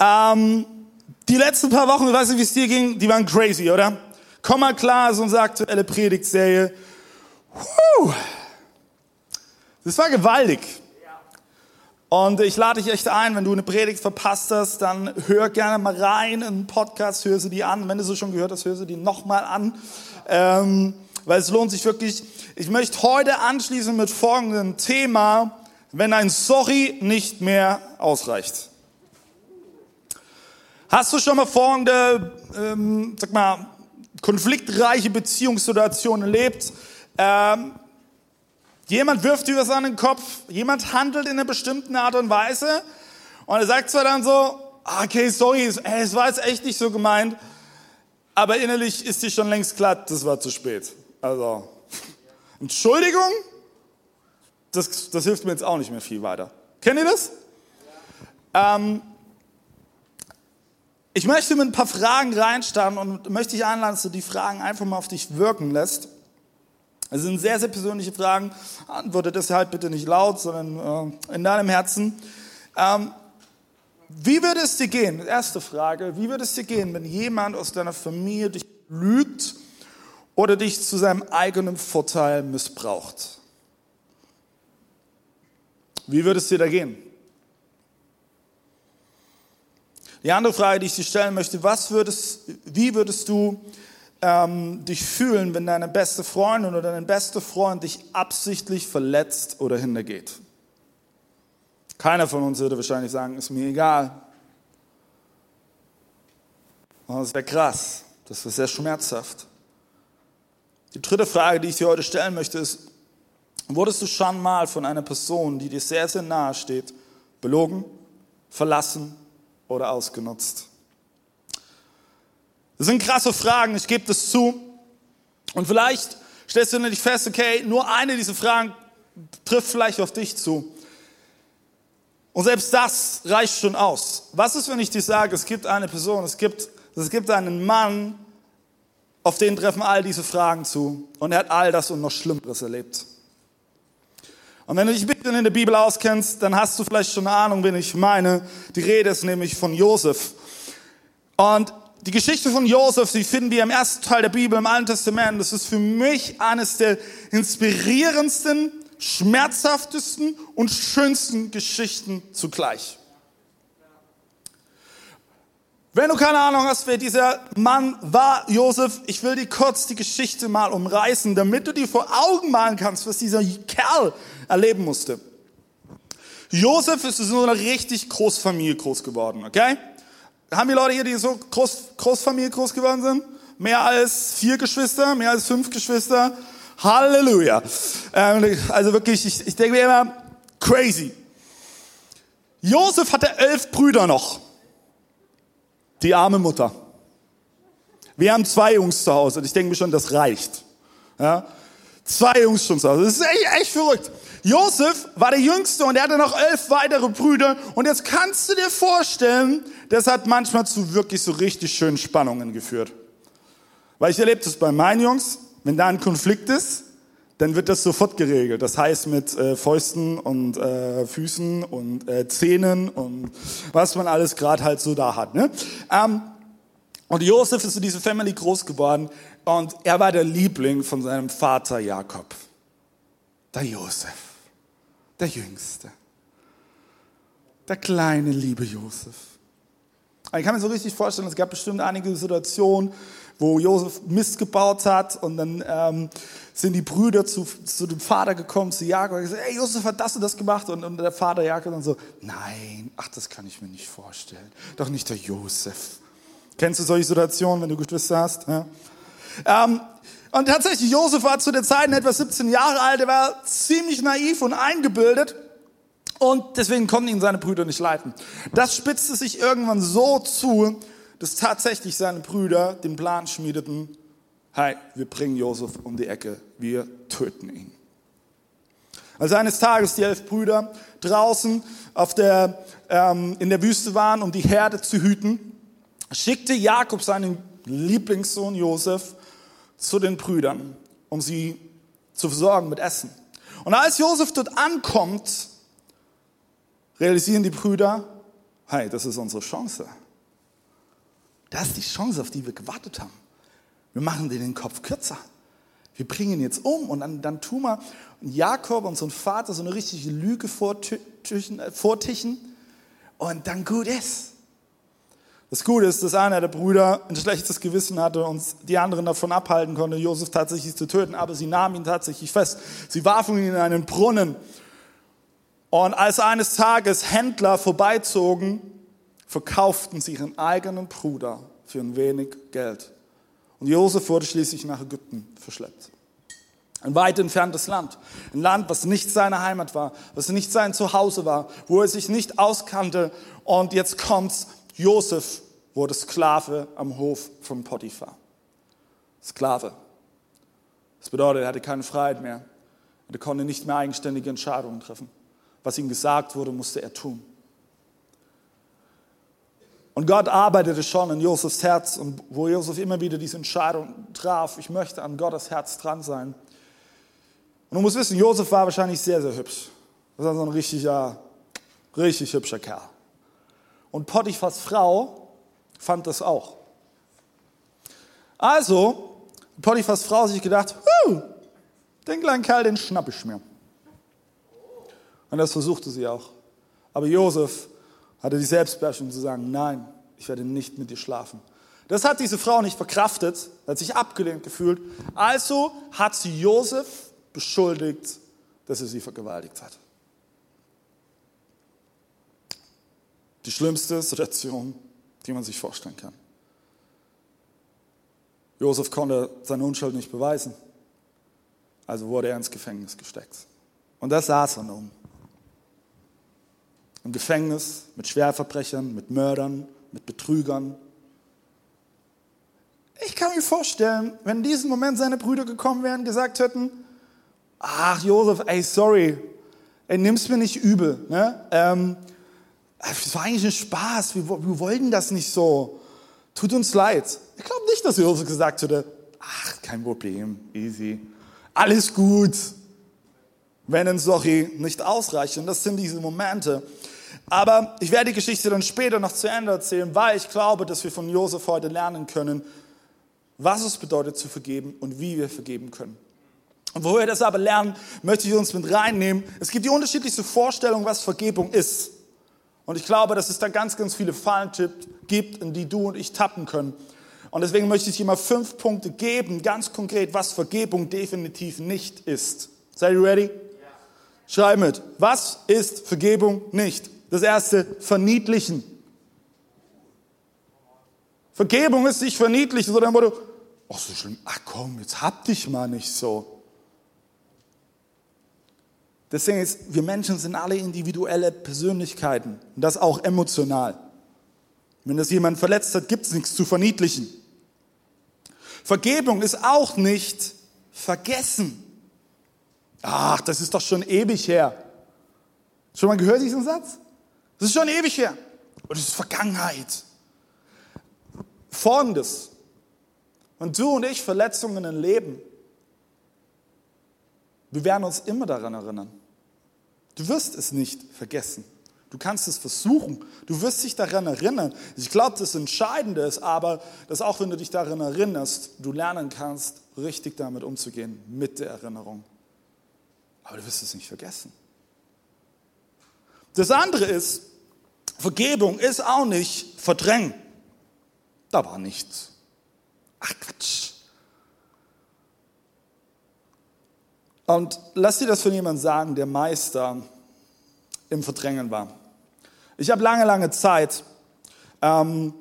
ähm, die letzten paar Wochen, ich weiß nicht, wie es dir ging, die waren crazy, oder? Komm mal klar, ist unsere aktuelle Predigtserie. Puh. Das war gewaltig. Und ich lade dich echt ein, wenn du eine Predigt verpasst hast, dann hör gerne mal rein in einen Podcast, hör sie die an. Wenn du sie schon gehört hast, hör sie die nochmal an. Ähm, weil es lohnt sich wirklich. Ich möchte heute anschließen mit folgendem Thema, wenn ein Sorry nicht mehr ausreicht. Hast du schon mal folgende, ähm, sag mal, konfliktreiche Beziehungssituationen erlebt? Ähm, jemand wirft dir was an den Kopf, jemand handelt in einer bestimmten Art und Weise und er sagt zwar dann so, ah, okay, sorry, es war jetzt echt nicht so gemeint, aber innerlich ist dir schon längst klar, das war zu spät. Also, Entschuldigung, das, das hilft mir jetzt auch nicht mehr viel weiter. Kennt ihr das? Ähm, ich möchte mit ein paar Fragen reinstarten und möchte dich einladen, dass du die Fragen einfach mal auf dich wirken lässt. Es sind sehr, sehr persönliche Fragen. Antworte deshalb bitte nicht laut, sondern äh, in deinem Herzen. Ähm, wie würde es dir gehen? Erste Frage. Wie würde es dir gehen, wenn jemand aus deiner Familie dich lügt oder dich zu seinem eigenen Vorteil missbraucht? Wie würde es dir da gehen? Die andere Frage, die ich dir stellen möchte, was würdest, wie würdest du ähm, dich fühlen, wenn deine beste Freundin oder dein bester Freund dich absichtlich verletzt oder hintergeht? Keiner von uns würde wahrscheinlich sagen, ist mir egal. das wäre krass, das wäre sehr schmerzhaft. Die dritte Frage, die ich dir heute stellen möchte, ist, wurdest du schon mal von einer Person, die dir sehr, sehr nahe steht, belogen, verlassen oder ausgenutzt? Das sind krasse Fragen, ich gebe das zu. Und vielleicht stellst du nicht fest, okay, nur eine dieser Fragen trifft vielleicht auf dich zu. Und selbst das reicht schon aus. Was ist, wenn ich dir sage, es gibt eine Person, es gibt, es gibt einen Mann, auf den treffen all diese Fragen zu. Und er hat all das und noch Schlimmeres erlebt. Und wenn du dich ein bisschen in der Bibel auskennst, dann hast du vielleicht schon eine Ahnung, wen ich meine. Die Rede ist nämlich von Josef. Und die Geschichte von Josef, die finden wir im ersten Teil der Bibel im Alten Testament. Das ist für mich eines der inspirierendsten, schmerzhaftesten und schönsten Geschichten zugleich. Wenn du keine Ahnung hast, wer dieser Mann war, Josef, ich will dir kurz die Geschichte mal umreißen, damit du dir vor Augen malen kannst, was dieser Kerl erleben musste. Josef ist in so einer richtig Großfamilie groß geworden, okay? Haben die Leute hier, die so Groß, Großfamilie groß geworden sind? Mehr als vier Geschwister, mehr als fünf Geschwister? Halleluja. Ähm, also wirklich, ich, ich denke mir immer, crazy. Josef hatte elf Brüder noch. Die arme Mutter. Wir haben zwei Jungs zu Hause und ich denke mir schon, das reicht. Ja? Zwei Jungs schon zu Hause. Das ist echt, echt verrückt. Josef war der Jüngste und er hatte noch elf weitere Brüder. Und jetzt kannst du dir vorstellen, das hat manchmal zu wirklich so richtig schönen Spannungen geführt. Weil ich erlebe das bei meinen Jungs, wenn da ein Konflikt ist, dann wird das sofort geregelt. Das heißt mit äh, Fäusten und äh, Füßen und äh, Zähnen und was man alles gerade halt so da hat. Ne? Ähm, und Josef ist in dieser Family groß geworden und er war der Liebling von seinem Vater Jakob. Der Josef, der Jüngste. Der kleine, liebe Josef. Ich kann mir so richtig vorstellen, es gab bestimmt einige Situationen, wo Josef Mist gebaut hat und dann ähm, sind die Brüder zu, zu dem Vater gekommen, zu Jakob und gesagt, ey, Josef hat das und das gemacht und, und der Vater Jakob dann so, nein, ach, das kann ich mir nicht vorstellen. Doch nicht der Josef. Kennst du solche Situationen, wenn du Geschwister hast? Ja? Ähm, und tatsächlich, Josef war zu der Zeit etwa 17 Jahre alt, er war ziemlich naiv und eingebildet. Und deswegen konnten ihn seine Brüder nicht leiten. Das spitzte sich irgendwann so zu, dass tatsächlich seine Brüder den Plan schmiedeten, hey, wir bringen Josef um die Ecke, wir töten ihn. Als eines Tages die elf Brüder draußen auf der, ähm, in der Wüste waren, um die Herde zu hüten, schickte Jakob seinen Lieblingssohn Josef zu den Brüdern, um sie zu versorgen mit Essen. Und als Josef dort ankommt, realisieren die Brüder, hey, das ist unsere Chance. Das ist die Chance, auf die wir gewartet haben. Wir machen dir den Kopf kürzer. Wir bringen ihn jetzt um und dann, dann tun wir Jakob, unseren Vater, so eine richtige Lüge äh, vortischen und dann gut ist. Das Gute ist, dass einer der Brüder ein schlechtes Gewissen hatte und die anderen davon abhalten konnte, Josef tatsächlich zu töten, aber sie nahmen ihn tatsächlich fest. Sie warfen ihn in einen Brunnen. Und als eines Tages Händler vorbeizogen, verkauften sie ihren eigenen Bruder für ein wenig Geld. Und Josef wurde schließlich nach Ägypten verschleppt. Ein weit entferntes Land. Ein Land, was nicht seine Heimat war, was nicht sein Zuhause war, wo er sich nicht auskannte. Und jetzt kommt's, Josef wurde Sklave am Hof von Potiphar. Sklave. Das bedeutet, er hatte keine Freiheit mehr. Er konnte nicht mehr eigenständige Entscheidungen treffen. Was ihm gesagt wurde, musste er tun. Und Gott arbeitete schon in Josefs Herz und wo Josef immer wieder diese Entscheidung traf, ich möchte an Gottes Herz dran sein. Und du musst wissen, Josef war wahrscheinlich sehr, sehr hübsch. Das war so ein richtiger, richtig hübscher Kerl. Und Potiphas Frau fand das auch. Also, Potiphas Frau hat sich gedacht, den kleinen Kerl, den schnapp ich mir. Und das versuchte sie auch. Aber Josef hatte die Selbstbeherrschung zu sagen, nein, ich werde nicht mit dir schlafen. Das hat diese Frau nicht verkraftet, hat sich abgelehnt gefühlt. Also hat sie Josef beschuldigt, dass er sie vergewaltigt hat. Die schlimmste Situation, die man sich vorstellen kann. Josef konnte seine Unschuld nicht beweisen, also wurde er ins Gefängnis gesteckt. Und das saß er nun. Im Gefängnis mit Schwerverbrechern, mit Mördern, mit Betrügern. Ich kann mir vorstellen, wenn in diesem Moment seine Brüder gekommen wären und gesagt hätten, ach Josef, ey, sorry, ey, nimm's mir nicht übel. Ne? Ähm, es war eigentlich ein Spaß, wir, wir wollten das nicht so. Tut uns leid. Ich glaube nicht, dass Josef gesagt hätte, ach, kein Problem, easy, alles gut. Wenn ein Sorry nicht ausreicht. Und das sind diese Momente. Aber ich werde die Geschichte dann später noch zu Ende erzählen, weil ich glaube, dass wir von Josef heute lernen können, was es bedeutet zu vergeben und wie wir vergeben können. Und wo wir das aber lernen, möchte ich uns mit reinnehmen. Es gibt die unterschiedlichste Vorstellung, was Vergebung ist. Und ich glaube, dass es da ganz, ganz viele Fallen gibt, in die du und ich tappen können. Und deswegen möchte ich dir mal fünf Punkte geben, ganz konkret, was Vergebung definitiv nicht ist. Seid ihr ready? Ja. Schreib mit. Was ist Vergebung nicht? Das erste, verniedlichen. Vergebung ist nicht verniedlichen, sondern wo du, ach so schlimm, ach komm, jetzt hab dich mal nicht so. Deswegen ist, wir Menschen sind alle individuelle Persönlichkeiten und das auch emotional. Wenn das jemand verletzt hat, gibt es nichts zu verniedlichen. Vergebung ist auch nicht vergessen. Ach, das ist doch schon ewig her. Schon mal gehört diesen Satz? Das ist schon ewig her. Und es ist Vergangenheit. Folgendes. Wenn du und ich Verletzungen erleben, wir werden uns immer daran erinnern. Du wirst es nicht vergessen. Du kannst es versuchen. Du wirst dich daran erinnern. Ich glaube, das Entscheidende ist aber, dass auch wenn du dich daran erinnerst, du lernen kannst, richtig damit umzugehen, mit der Erinnerung. Aber du wirst es nicht vergessen. Das andere ist, Vergebung ist auch nicht verdrängen. Da war nichts. Ach Quatsch. Und lass dir das von jemandem sagen, der Meister im Verdrängen war. Ich habe lange, lange Zeit, ähm,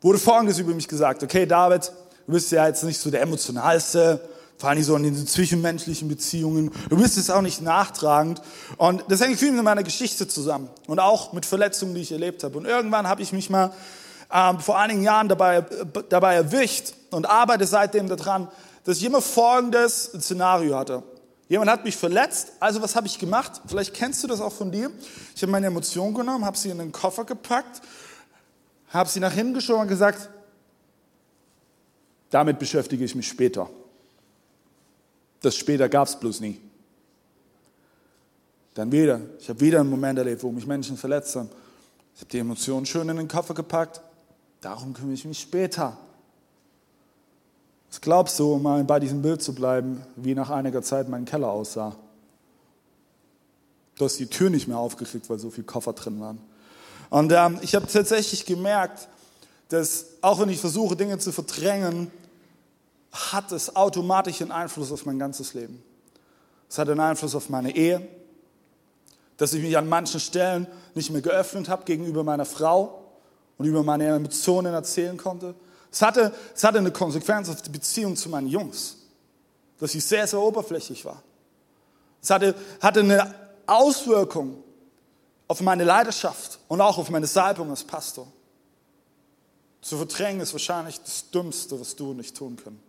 wurde Folgendes über mich gesagt. Okay, David, du bist ja jetzt nicht so der emotionalste vor allem so in den zwischenmenschlichen Beziehungen. Du bist es auch nicht nachtragend. Und das hängt viel mit meiner Geschichte zusammen und auch mit Verletzungen, die ich erlebt habe. Und irgendwann habe ich mich mal ähm, vor einigen Jahren dabei, dabei erwischt und arbeite seitdem daran, dass ich immer folgendes Szenario hatte. Jemand hat mich verletzt, also was habe ich gemacht? Vielleicht kennst du das auch von dir. Ich habe meine Emotionen genommen, habe sie in den Koffer gepackt, habe sie nach hinten geschoben und gesagt, damit beschäftige ich mich später. Das später gab es bloß nie. Dann wieder, ich habe wieder einen Moment erlebt, wo mich Menschen verletzt haben. Ich habe die Emotionen schön in den Koffer gepackt, darum kümmere ich mich später. Was glaubst du, um mal bei diesem Bild zu bleiben, wie nach einiger Zeit mein Keller aussah? Du hast die Tür nicht mehr aufgekriegt, weil so viele Koffer drin waren. Und ähm, ich habe tatsächlich gemerkt, dass auch wenn ich versuche, Dinge zu verdrängen, hat es automatisch einen Einfluss auf mein ganzes Leben. Es hat einen Einfluss auf meine Ehe, dass ich mich an manchen Stellen nicht mehr geöffnet habe gegenüber meiner Frau und über meine Emotionen erzählen konnte. Es hatte, es hatte eine Konsequenz auf die Beziehung zu meinen Jungs, dass ich sehr, sehr oberflächlich war. Es hatte, hatte eine Auswirkung auf meine Leidenschaft und auch auf meine Salbung als Pastor. Zu verdrängen ist wahrscheinlich das Dümmste, was du und ich tun können.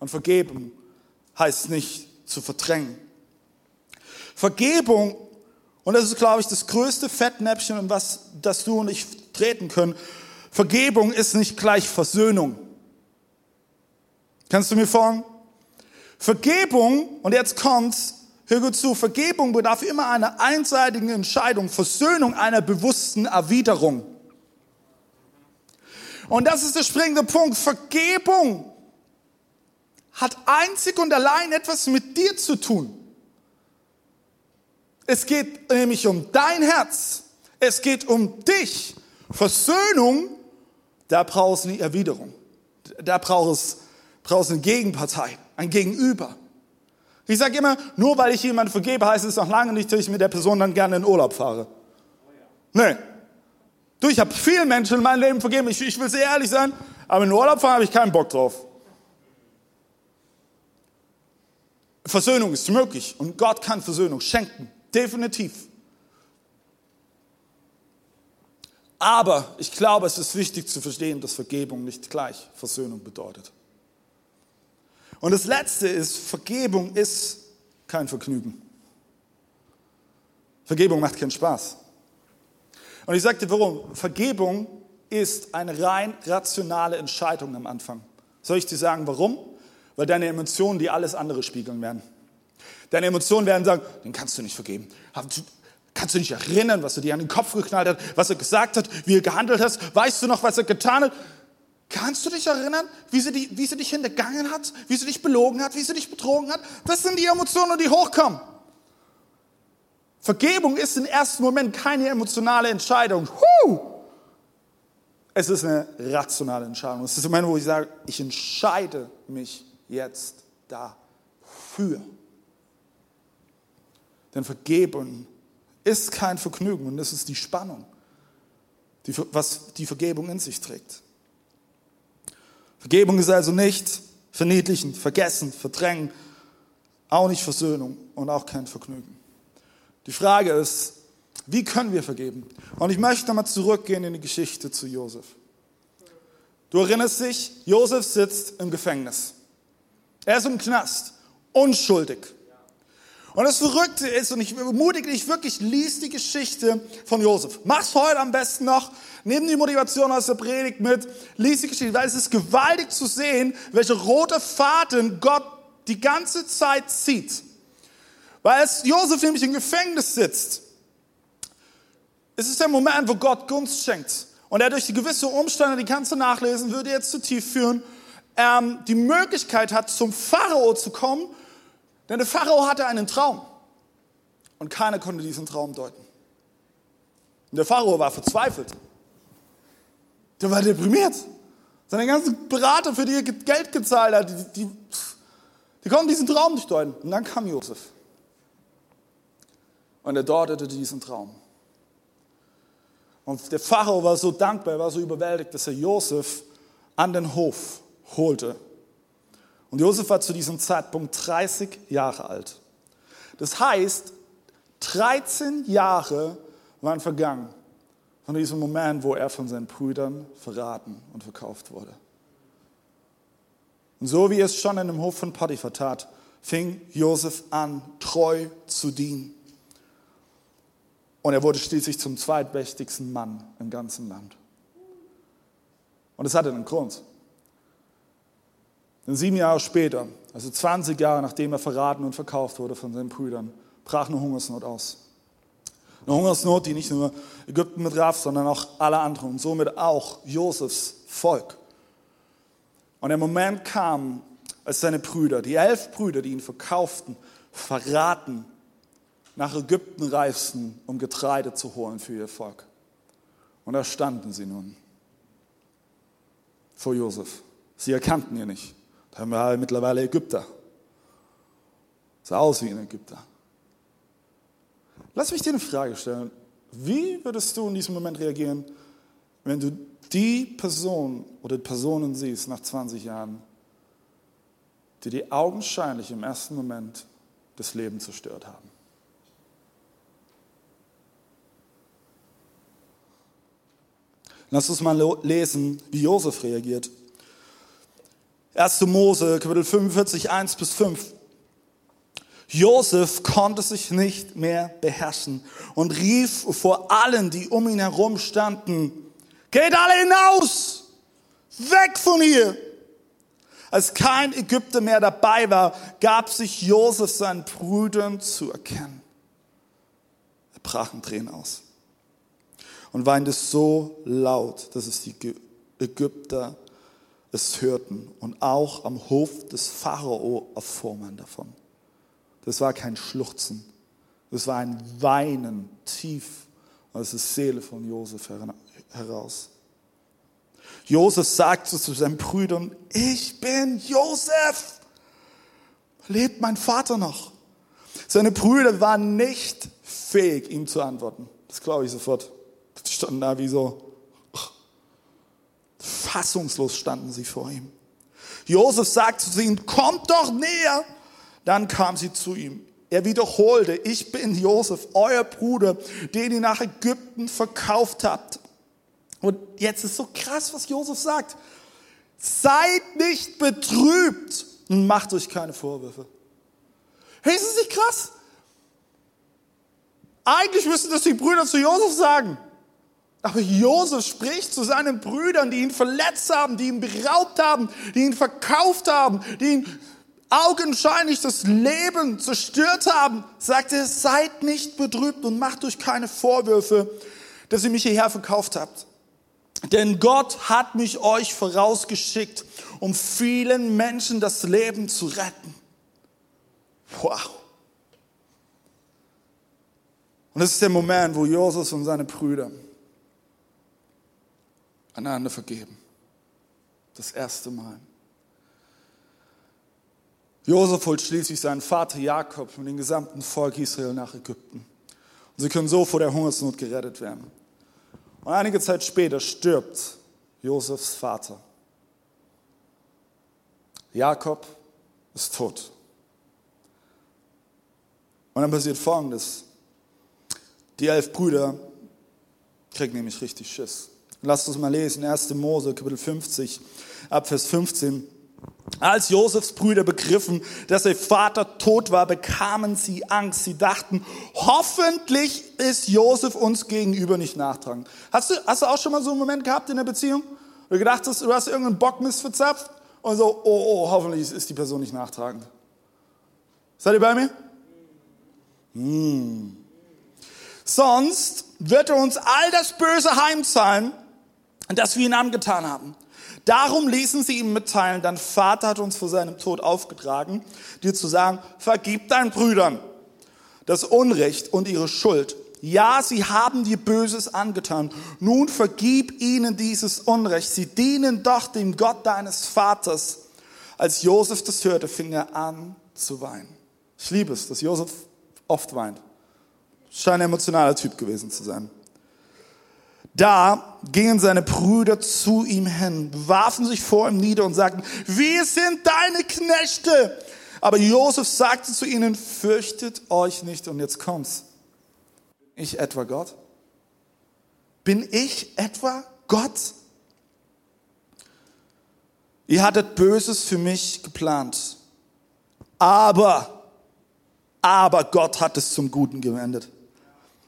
Und vergeben heißt nicht zu verdrängen. Vergebung, und das ist, glaube ich, das größte Fettnäpfchen, in was das du und ich treten können. Vergebung ist nicht gleich Versöhnung. Kannst du mir folgen? Vergebung, und jetzt kommt's, hör gut zu, Vergebung bedarf immer einer einseitigen Entscheidung, Versöhnung einer bewussten Erwiderung. Und das ist der springende Punkt. Vergebung hat einzig und allein etwas mit dir zu tun. Es geht nämlich um dein Herz. Es geht um dich. Versöhnung, da brauchst du eine Erwiderung. Da brauchst du eine Gegenpartei, ein Gegenüber. Ich sage immer, nur weil ich jemanden vergebe, heißt es noch lange nicht, dass ich mit der Person dann gerne in Urlaub fahre. Nee, Du, ich habe vielen Menschen in meinem Leben vergeben. Ich, ich will sehr ehrlich sein, aber in Urlaub fahren habe ich keinen Bock drauf. Versöhnung ist möglich und Gott kann Versöhnung schenken. Definitiv. Aber ich glaube, es ist wichtig zu verstehen, dass Vergebung nicht gleich Versöhnung bedeutet. Und das Letzte ist, Vergebung ist kein Vergnügen. Vergebung macht keinen Spaß. Und ich sagte, warum? Vergebung ist eine rein rationale Entscheidung am Anfang. Soll ich dir sagen, warum? Weil deine Emotionen die alles andere spiegeln werden. Deine Emotionen werden sagen, den kannst du nicht vergeben. Kannst du nicht erinnern, was er dir an den Kopf geknallt hat, was er gesagt hat, wie er gehandelt hat? Weißt du noch, was er getan hat? Kannst du dich erinnern, wie sie, die, wie sie dich hintergangen hat, wie sie dich belogen hat, wie sie dich betrogen hat? Das sind die Emotionen, die hochkommen. Vergebung ist im ersten Moment keine emotionale Entscheidung. Huh! Es ist eine rationale Entscheidung. Es ist ein Moment, wo ich sage, ich entscheide mich jetzt dafür. Denn Vergebung ist kein Vergnügen und das ist die Spannung, die, was die Vergebung in sich trägt. Vergebung ist also nicht verniedlichen, vergessen, verdrängen, auch nicht Versöhnung und auch kein Vergnügen. Die Frage ist, wie können wir vergeben? Und ich möchte nochmal zurückgehen in die Geschichte zu Josef. Du erinnerst dich, Josef sitzt im Gefängnis. Er ist im Knast, unschuldig. Und das Verrückte ist, und ich ermutige dich wirklich, lies die Geschichte von Josef. Mach's heute am besten noch, nimm die Motivation aus der Predigt mit, lies die Geschichte, weil es ist gewaltig zu sehen, welche rote Faden Gott die ganze Zeit zieht. Weil als Josef nämlich im Gefängnis sitzt, ist es der Moment, wo Gott Gunst schenkt. Und er durch die gewisse Umstände, die kannst du nachlesen, würde jetzt zu tief führen, ähm, die Möglichkeit hat, zum Pharao zu kommen, denn der Pharao hatte einen Traum. Und keiner konnte diesen Traum deuten. Und der Pharao war verzweifelt. Der war deprimiert. Seine ganzen Berater, für die er Geld gezahlt hat, die, die, die konnten diesen Traum nicht deuten. Und dann kam Josef. Und er deutete diesen Traum. Und der Pharao war so dankbar, er war so überwältigt, dass er Josef an den Hof holte Und Josef war zu diesem Zeitpunkt 30 Jahre alt. Das heißt, 13 Jahre waren vergangen von diesem Moment, wo er von seinen Brüdern verraten und verkauft wurde. Und so wie es schon in dem Hof von Potiphar tat, fing Josef an, treu zu dienen. Und er wurde schließlich zum zweitmächtigsten Mann im ganzen Land. Und es hatte einen Grund. Denn sieben Jahre später, also 20 Jahre nachdem er verraten und verkauft wurde von seinen Brüdern, brach eine Hungersnot aus. Eine Hungersnot, die nicht nur Ägypten betraf, sondern auch alle anderen und somit auch Josefs Volk. Und der Moment kam, als seine Brüder, die elf Brüder, die ihn verkauften, verraten, nach Ägypten reisten, um Getreide zu holen für ihr Volk. Und da standen sie nun vor Josef. Sie erkannten ihn nicht. Haben wir mittlerweile Ägypter. Sah aus wie ein Ägypter. Lass mich dir eine Frage stellen. Wie würdest du in diesem Moment reagieren, wenn du die Person oder Personen siehst nach 20 Jahren, die dir augenscheinlich im ersten Moment das Leben zerstört haben. Lass uns mal lesen, wie Josef reagiert. 1. Mose, Kapitel 45, 1 bis 5. Josef konnte sich nicht mehr beherrschen und rief vor allen, die um ihn herum standen, Geht alle hinaus! Weg von hier! Als kein Ägypter mehr dabei war, gab sich Josef seinen Brüdern zu erkennen. Er brach in Tränen aus und weinte so laut, dass es die Ägypter es hörten und auch am Hof des Pharao erfuhr man davon. Das war kein Schluchzen, das war ein Weinen tief aus der Seele von Josef heraus. Josef sagte zu seinen Brüdern, ich bin Josef. Lebt mein Vater noch? Seine Brüder waren nicht fähig, ihm zu antworten. Das glaube ich sofort. Die standen da wie so, fassungslos standen sie vor ihm. Josef sagte zu ihnen, kommt doch näher. Dann kam sie zu ihm. Er wiederholte, ich bin Josef, euer Bruder, den ihr nach Ägypten verkauft habt. Und jetzt ist so krass, was Josef sagt. Seid nicht betrübt und macht euch keine Vorwürfe. Hey, ist das nicht krass? Eigentlich müssten das die Brüder zu Josef sagen. Aber Josef spricht zu seinen Brüdern, die ihn verletzt haben, die ihn beraubt haben, die ihn verkauft haben, die ihn augenscheinlich das Leben zerstört haben, sagt er, seid nicht betrübt und macht euch keine Vorwürfe, dass ihr mich hierher verkauft habt. Denn Gott hat mich euch vorausgeschickt, um vielen Menschen das Leben zu retten. Wow. Und das ist der Moment, wo Josef und seine Brüder einander vergeben. Das erste Mal. Josef holt schließlich seinen Vater Jakob und den gesamten Volk Israel nach Ägypten. Und sie können so vor der Hungersnot gerettet werden. Und einige Zeit später stirbt Josefs Vater. Jakob ist tot. Und dann passiert Folgendes. Die elf Brüder kriegen nämlich richtig Schiss. Lasst uns mal lesen, 1. Mose, Kapitel 50, Abvers 15. Als Josefs Brüder begriffen, dass ihr Vater tot war, bekamen sie Angst. Sie dachten, hoffentlich ist Josef uns gegenüber nicht nachtragend. Hast du, hast du auch schon mal so einen Moment gehabt in der Beziehung, wo du gedacht hast, du hast irgendeinen Bockmist verzapft und so, oh, oh, hoffentlich ist die Person nicht nachtragend. Seid ihr bei mir? Hm. Sonst wird er uns all das Böse heimzahlen, das wir ihn angetan haben. Darum ließen sie ihm mitteilen, dein Vater hat uns vor seinem Tod aufgetragen, dir zu sagen, vergib deinen Brüdern das Unrecht und ihre Schuld. Ja, sie haben dir Böses angetan. Nun vergib ihnen dieses Unrecht. Sie dienen doch dem Gott deines Vaters. Als Josef das hörte, fing er an zu weinen. Ich liebe es, dass Josef oft weint. Scheint ein emotionaler Typ gewesen zu sein. Da gingen seine Brüder zu ihm hin, warfen sich vor ihm nieder und sagten, wir sind deine Knechte. Aber Josef sagte zu ihnen, fürchtet euch nicht. Und jetzt kommt's. Ich etwa Gott? Bin ich etwa Gott? Ihr hattet Böses für mich geplant. Aber, aber Gott hat es zum Guten gewendet.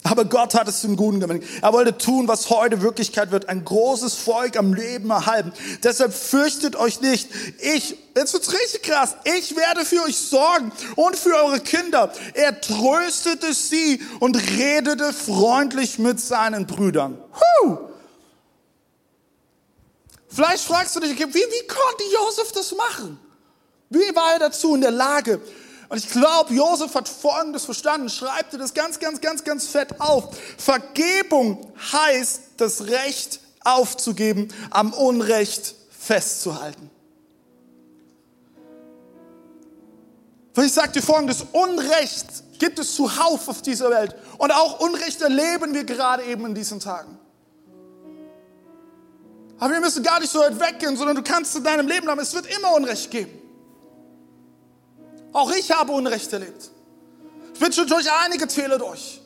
Aber Gott hat es zum Guten gewendet. Er wollte tun, was heute Wirklichkeit wird, ein großes Volk am Leben erhalten. Deshalb fürchtet euch nicht. Ich, jetzt wird's richtig krass, ich werde für euch sorgen und für eure Kinder. Er tröstete sie und redete freundlich mit seinen Brüdern. Huh. Vielleicht fragst du dich, wie, wie konnte Josef das machen? Wie war er dazu in der Lage? Und ich glaube, Josef hat Folgendes verstanden, schreibt dir das ganz, ganz, ganz, ganz fett auf. Vergebung heißt, das Recht aufzugeben, am Unrecht festzuhalten. Weil ich sage dir folgendes, Unrecht gibt es zuhauf auf dieser Welt. Und auch Unrecht erleben wir gerade eben in diesen Tagen. Aber wir müssen gar nicht so weit weggehen, sondern du kannst in deinem Leben haben, es wird immer Unrecht geben. Auch ich habe Unrecht erlebt. Ich bin schon durch einige Täler durch.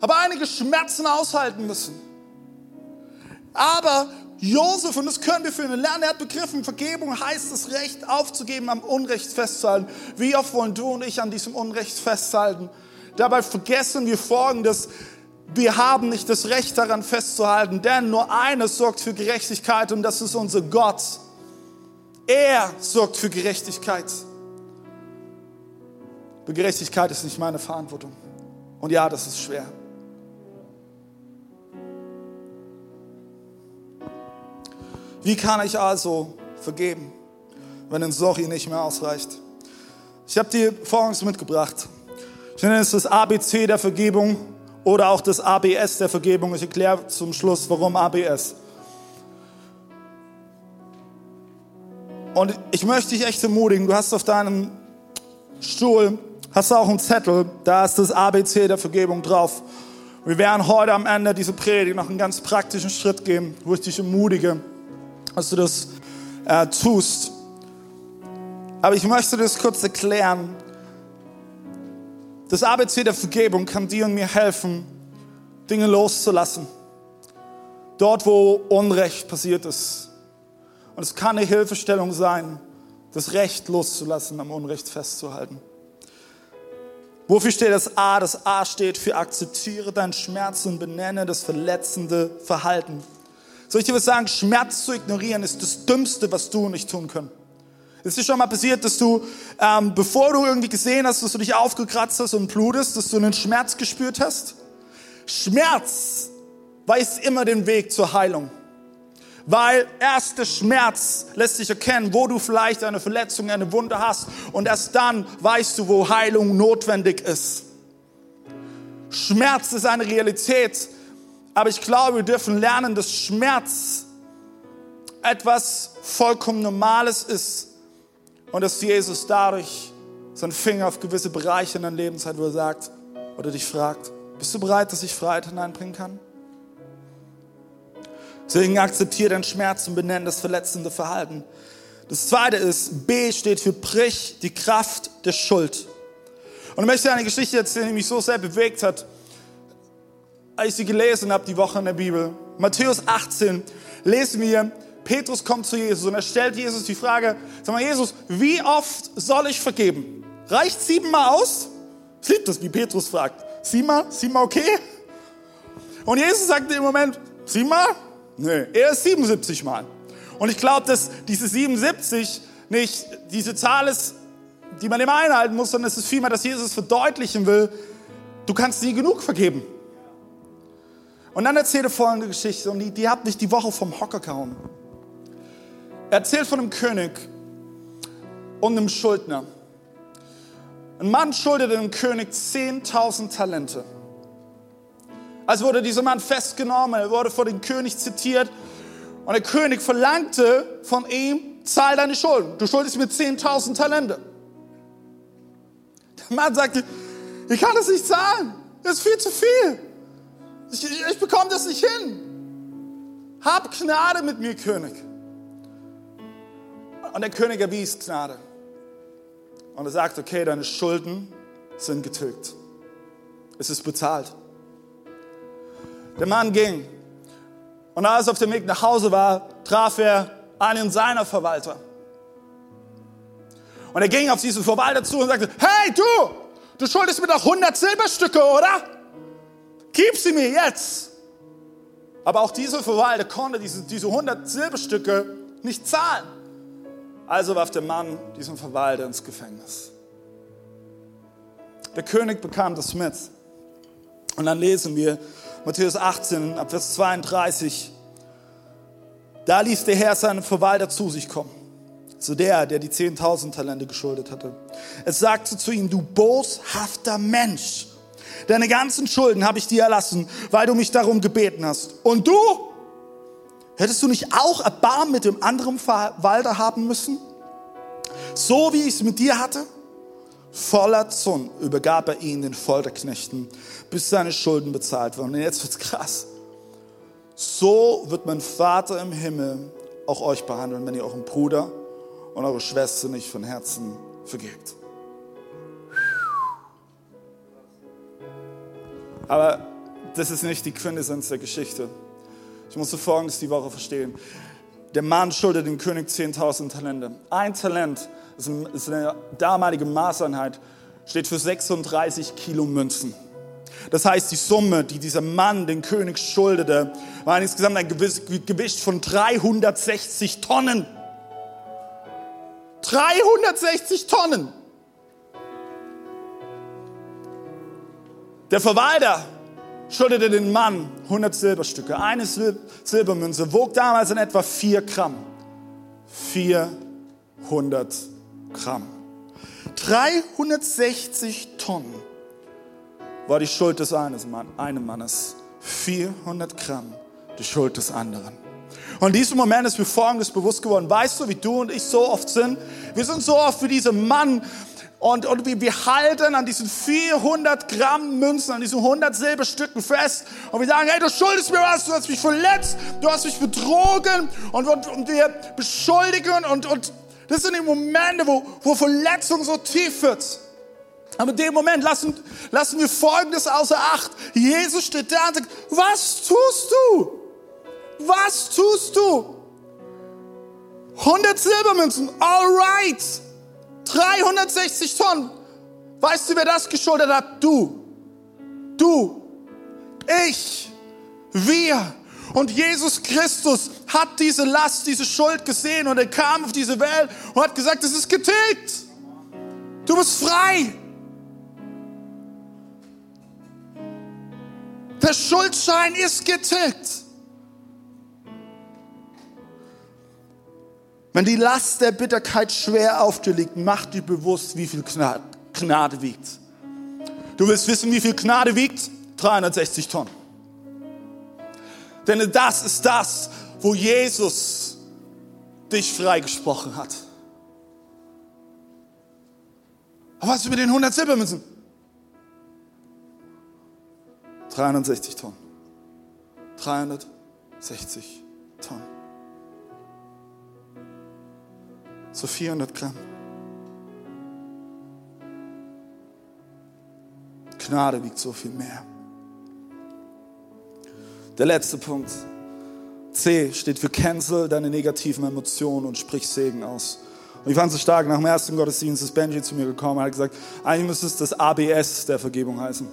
Habe einige Schmerzen aushalten müssen. Aber Josef, und das können wir für ihn lernen, er hat begriffen, Vergebung heißt das Recht aufzugeben, am Unrecht festzuhalten. Wie oft wollen du und ich an diesem Unrecht festhalten? Dabei vergessen wir Folgendes. Wir haben nicht das Recht daran festzuhalten, denn nur eines sorgt für Gerechtigkeit und das ist unser Gott. Er sorgt für Gerechtigkeit. Gerechtigkeit ist nicht meine Verantwortung. Und ja, das ist schwer. Wie kann ich also vergeben, wenn ein Sorry nicht mehr ausreicht? Ich habe dir Folgendes mitgebracht. Ich nenne es das ABC der Vergebung oder auch das ABS der Vergebung. Ich erkläre zum Schluss, warum ABS. Und ich möchte dich echt ermutigen, du hast auf deinem Stuhl hast du auch einen Zettel, da ist das ABC der Vergebung drauf. Wir werden heute am Ende dieser Predigt noch einen ganz praktischen Schritt gehen, wo ich dich ermutige, dass du das äh, tust. Aber ich möchte das kurz erklären. Das ABC der Vergebung kann dir und mir helfen, Dinge loszulassen. Dort, wo Unrecht passiert ist. Und es kann eine Hilfestellung sein, das Recht loszulassen, am Unrecht festzuhalten. Wofür steht das A? Das A steht für akzeptiere deinen Schmerz und benenne das verletzende Verhalten. Soll ich dir was sagen? Schmerz zu ignorieren ist das Dümmste, was du und ich tun können. Es ist schon mal passiert, dass du, ähm, bevor du irgendwie gesehen hast, dass du dich aufgekratzt hast und blutest, dass du einen Schmerz gespürt hast? Schmerz weist immer den Weg zur Heilung. Weil erst der Schmerz lässt sich erkennen, wo du vielleicht eine Verletzung, eine Wunde hast. Und erst dann weißt du, wo Heilung notwendig ist. Schmerz ist eine Realität. Aber ich glaube, wir dürfen lernen, dass Schmerz etwas vollkommen Normales ist. Und dass Jesus dadurch seinen Finger auf gewisse Bereiche in deinem Leben zeigt, wo er sagt oder dich fragt, bist du bereit, dass ich Freiheit hineinbringen kann? Deswegen akzeptiere deinen Schmerz und benenne das verletzende Verhalten. Das zweite ist, B steht für brich die Kraft der Schuld. Und ich möchte eine Geschichte erzählen, die mich so sehr bewegt hat, als ich sie gelesen habe die Woche in der Bibel. Matthäus 18 lesen wir, Petrus kommt zu Jesus und er stellt Jesus die Frage, sag mal Jesus, wie oft soll ich vergeben? Reicht siebenmal aus? Ich liebe das, wie Petrus fragt. Siebenmal? Siebenmal okay? Und Jesus sagt im Moment, siebenmal? Nee, er ist 77 Mal. Und ich glaube, dass diese 77 nicht diese Zahl ist, die man immer einhalten muss, sondern es ist vielmehr, dass Jesus verdeutlichen will, du kannst nie genug vergeben. Und dann erzählt er folgende Geschichte, und die, die hat mich die Woche vom Hocker gehauen. Er erzählt von einem König und einem Schuldner. Ein Mann schuldete dem König 10.000 Talente. Also wurde dieser Mann festgenommen, er wurde vor dem König zitiert und der König verlangte von ihm, zahl deine Schulden. Du schuldest mir 10.000 Talente. Der Mann sagte, ich kann das nicht zahlen. Das ist viel zu viel. Ich, ich, ich bekomme das nicht hin. hab Gnade mit mir, König. Und der König erwies Gnade. Und er sagt, okay, deine Schulden sind getilgt. Es ist bezahlt. Der Mann ging. Und als er auf dem Weg nach Hause war, traf er einen seiner Verwalter. Und er ging auf diesen Verwalter zu und sagte, hey du, du schuldest mir doch 100 Silberstücke, oder? Gib sie mir jetzt. Aber auch dieser Verwalter konnte diese, diese 100 Silberstücke nicht zahlen. Also warf der Mann diesen Verwalter ins Gefängnis. Der König bekam das mit. Und dann lesen wir Matthäus 18, ab Vers 32. Da ließ der Herr seinen Verwalter zu sich kommen, zu der, der die 10.000 Talente geschuldet hatte. Es sagte zu ihm, du boshafter Mensch, deine ganzen Schulden habe ich dir erlassen, weil du mich darum gebeten hast. Und du? Hättest du nicht auch Erbarmen mit dem anderen Verwalter haben müssen? So wie ich es mit dir hatte? Voller Zorn übergab er ihn den Folterknechten, bis seine Schulden bezahlt waren. Und jetzt wird's krass. So wird mein Vater im Himmel auch euch behandeln, wenn ihr euren Bruder und eure Schwester nicht von Herzen vergebt. Aber das ist nicht die Quintessenz der Geschichte. Ich musste Folgendes die Woche verstehen. Der Mann schuldet dem König 10.000 Talente. Ein Talent ist eine damalige Maßeinheit, steht für 36 Kilo Münzen. Das heißt, die Summe, die dieser Mann den König schuldete, war insgesamt ein Gewicht von 360 Tonnen. 360 Tonnen. Der Verwalter schuldete den Mann 100 Silberstücke. Eine Silbermünze wog damals in etwa 4 Gramm. 400 Gramm. 360 Tonnen war die Schuld des eines Mann, einen Mannes. 400 Gramm die Schuld des anderen. Und in diesem Moment ist mir Folgendes bewusst geworden. Weißt du, wie du und ich so oft sind? Wir sind so oft wie dieser Mann, und, und wir, wir halten an diesen 400 Gramm Münzen, an diesen 100 Silberstücken fest. Und wir sagen, hey, du schuldest mir was, du hast mich verletzt, du hast mich betrogen. Und, und, und wir beschuldigen. Und, und das sind die Momente, wo, wo Verletzung so tief wird. Aber in dem Moment lassen, lassen wir Folgendes außer Acht. Jesus steht da und sagt, was tust du? Was tust du? 100 Silbermünzen, all right. 360 Tonnen. Weißt du, wer das geschuldet hat? Du. Du. Ich. Wir. Und Jesus Christus hat diese Last, diese Schuld gesehen und er kam auf diese Welt und hat gesagt, es ist getilgt. Du bist frei. Der Schuldschein ist getilgt. Wenn die Last der Bitterkeit schwer auf dir liegt, mach dir bewusst, wie viel Gnade wiegt. Du willst wissen, wie viel Gnade wiegt? 360 Tonnen. Denn das ist das, wo Jesus dich freigesprochen hat. Aber was ist mit den 100 Silbermünzen? 360 Tonnen. 360 Tonnen. so 400 Gramm. Gnade wiegt so viel mehr. Der letzte Punkt. C steht für Cancel deine negativen Emotionen und sprich Segen aus. Und ich fand es stark, nach dem ersten Gottesdienst ist Benji zu mir gekommen und hat gesagt, eigentlich müsste es das ABS der Vergebung heißen.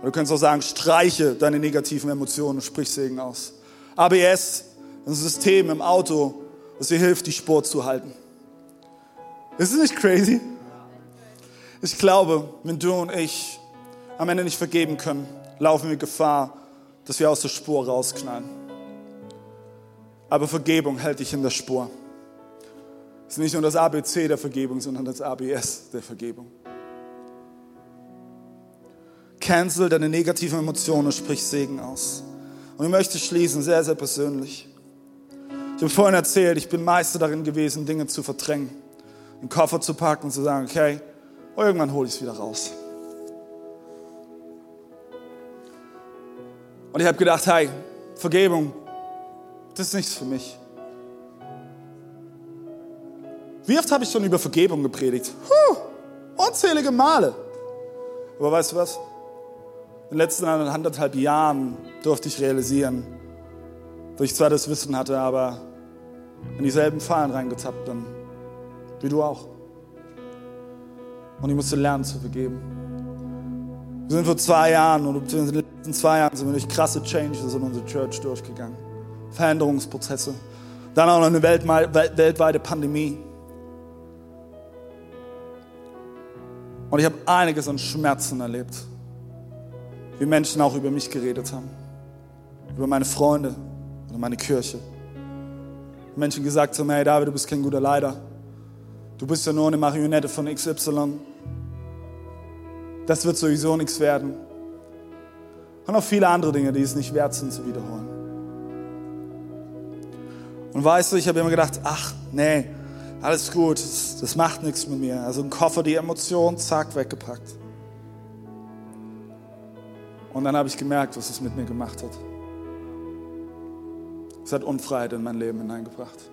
Oder du könntest auch sagen, streiche deine negativen Emotionen und sprich Segen aus. ABS, ist ein System im Auto, das dir hilft, die Spur zu halten. Ist es nicht crazy? Ich glaube, wenn du und ich am Ende nicht vergeben können, laufen wir Gefahr, dass wir aus der Spur rausknallen. Aber Vergebung hält dich in der Spur. Es ist nicht nur das ABC der Vergebung, sondern das ABS der Vergebung. Cancel deine negativen Emotionen und sprich Segen aus. Und ich möchte schließen, sehr, sehr persönlich. Ich habe vorhin erzählt, ich bin Meister darin gewesen, Dinge zu verdrängen einen Koffer zu packen und zu sagen, okay, irgendwann hole ich es wieder raus. Und ich habe gedacht, hey, Vergebung das ist nichts für mich. Wie oft habe ich schon über Vergebung gepredigt? Puh, unzählige Male. Aber weißt du was? In den letzten anderthalb Jahren durfte ich realisieren, dass ich zwar das Wissen hatte, aber in dieselben Fallen reingetappt bin, wie du auch. Und ich musste lernen zu vergeben. Wir sind vor zwei Jahren und in den letzten zwei Jahren sind wir durch krasse Changes in unserer Church durchgegangen. Veränderungsprozesse. Dann auch noch eine weltweite Pandemie. Und ich habe einiges an Schmerzen erlebt, wie Menschen auch über mich geredet haben, über meine Freunde oder meine Kirche. Menschen gesagt haben, hey David, du bist kein guter Leiter. Du bist ja nur eine Marionette von XY. Das wird sowieso nichts werden. Und auch viele andere Dinge, die es nicht wert sind zu wiederholen. Und weißt du, ich habe immer gedacht, ach nee, alles gut, das, das macht nichts mit mir. Also ein Koffer, die Emotionen, zack, weggepackt. Und dann habe ich gemerkt, was es mit mir gemacht hat. Es hat Unfreiheit in mein Leben hineingebracht.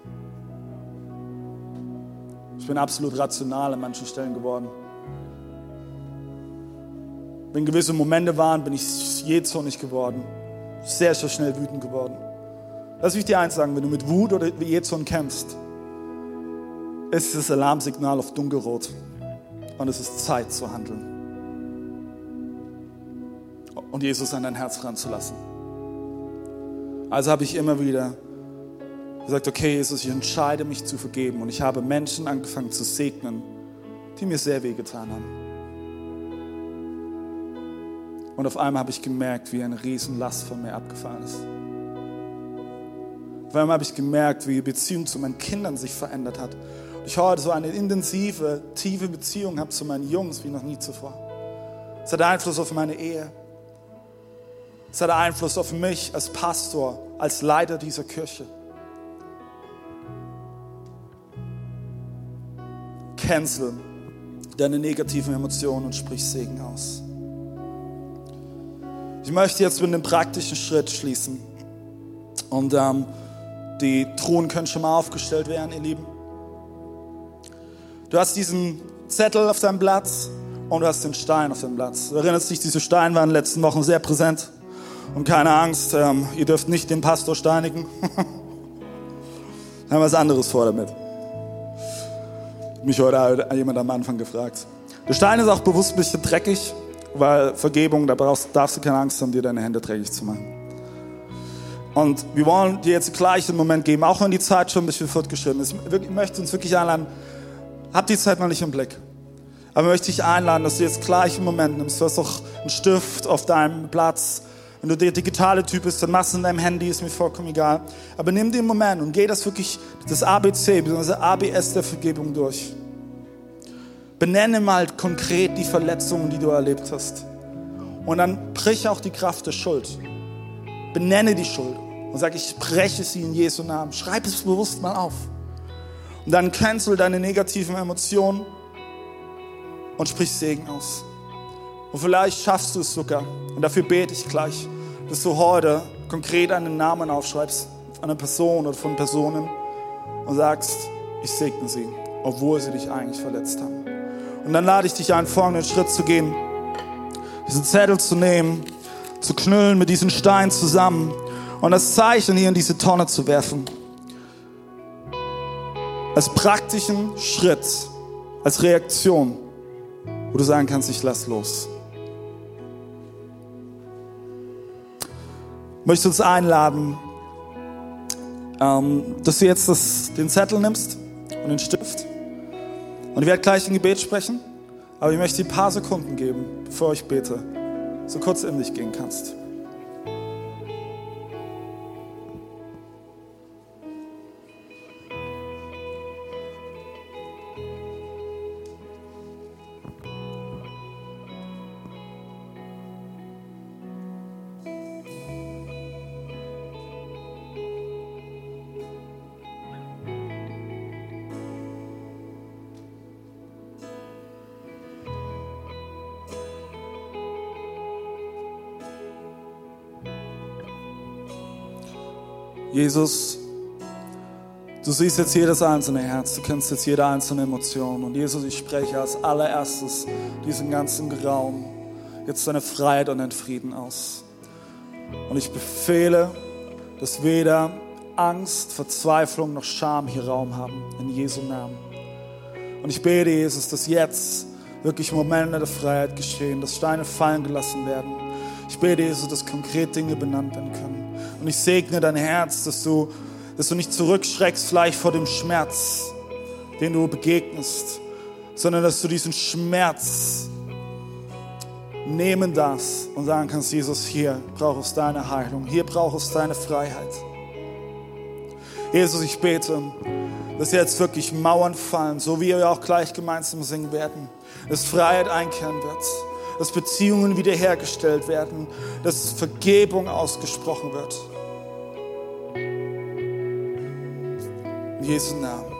Ich bin absolut rational an manchen Stellen geworden. Wenn gewisse Momente waren, bin ich jähzornig geworden. Sehr, sehr schnell wütend geworden. Lass mich dir eins sagen, wenn du mit Wut oder Jähzorn kämpfst, ist das Alarmsignal auf dunkelrot und es ist Zeit zu handeln und Jesus an dein Herz ranzulassen. Also habe ich immer wieder gesagt, okay Jesus, ich entscheide mich zu vergeben und ich habe Menschen angefangen zu segnen, die mir sehr wehgetan haben. Und auf einmal habe ich gemerkt, wie eine Riesenlast von mir abgefallen ist. Auf einmal habe ich gemerkt, wie die Beziehung zu meinen Kindern sich verändert hat ich heute so eine intensive, tiefe Beziehung habe zu meinen Jungs wie noch nie zuvor. Es hat Einfluss auf meine Ehe. Es hat Einfluss auf mich als Pastor, als Leiter dieser Kirche. Cancel deine negativen Emotionen und sprich Segen aus. Ich möchte jetzt mit einem praktischen Schritt schließen. Und ähm, die Truhen können schon mal aufgestellt werden, ihr Lieben. Du hast diesen Zettel auf deinem Platz und du hast den Stein auf deinem Platz. Du erinnerst dich, diese Steine waren in den letzten Wochen sehr präsent. Und keine Angst, ähm, ihr dürft nicht den Pastor steinigen. Wir haben was anderes vor damit. Mich heute jemand am Anfang gefragt. Der Stein ist auch bewusst ein bisschen dreckig, weil Vergebung, da brauchst, darfst du keine Angst haben, dir deine Hände dreckig zu machen. Und wir wollen dir jetzt gleich einen Moment geben, auch wenn die Zeit schon ein bisschen fortgeschritten ist. Ich möchte uns wirklich einladen, hab die Zeit noch nicht im Blick. Aber möchte ich einladen, dass du jetzt gleich einen Moment nimmst. Du hast doch einen Stift auf deinem Platz. Wenn du der digitale Typ bist, dann machst du in deinem Handy, ist mir vollkommen egal. Aber nimm den Moment und geh das wirklich, das ABC, bzw. ABS der Vergebung durch. Benenne mal konkret die Verletzungen, die du erlebt hast. Und dann brich auch die Kraft der Schuld. Benenne die Schuld und sag, ich breche sie in Jesu Namen. Schreib es bewusst mal auf. Und dann cancel deine negativen Emotionen und sprich Segen aus. Und vielleicht schaffst du es sogar. Und dafür bete ich gleich, dass du heute konkret einen Namen aufschreibst, einer Person oder von Personen und sagst, ich segne sie, obwohl sie dich eigentlich verletzt haben. Und dann lade ich dich ein, folgenden Schritt zu gehen, diesen Zettel zu nehmen, zu knüllen mit diesen Steinen zusammen und das Zeichen hier in diese Tonne zu werfen als praktischen Schritt, als Reaktion, wo du sagen kannst, ich lass los. Ich möchte uns einladen, ähm, dass du jetzt das, den Zettel nimmst und den Stift. Und ich werde gleich ein Gebet sprechen, aber ich möchte dir ein paar Sekunden geben, bevor ich bete, so kurz in dich gehen kannst. Jesus, du siehst jetzt jedes einzelne Herz, du kennst jetzt jede einzelne Emotion. Und Jesus, ich spreche als allererstes diesen ganzen Raum jetzt deine Freiheit und deinen Frieden aus. Und ich befehle, dass weder Angst, Verzweiflung noch Scham hier Raum haben. In Jesu Namen. Und ich bete, Jesus, dass jetzt wirklich Momente der Freiheit geschehen, dass Steine fallen gelassen werden. Ich bete, Jesus, dass konkret Dinge benannt werden können. Und ich segne dein Herz, dass du, dass du nicht zurückschreckst vielleicht vor dem Schmerz, den du begegnest, sondern dass du diesen Schmerz nehmen darfst und sagen kannst, Jesus, hier brauchst du deine Heilung, hier brauchst du deine Freiheit. Jesus, ich bete, dass jetzt wirklich Mauern fallen, so wie wir auch gleich gemeinsam singen werden, dass Freiheit einkehren wird, dass Beziehungen wiederhergestellt werden, dass Vergebung ausgesprochen wird. In Jesu.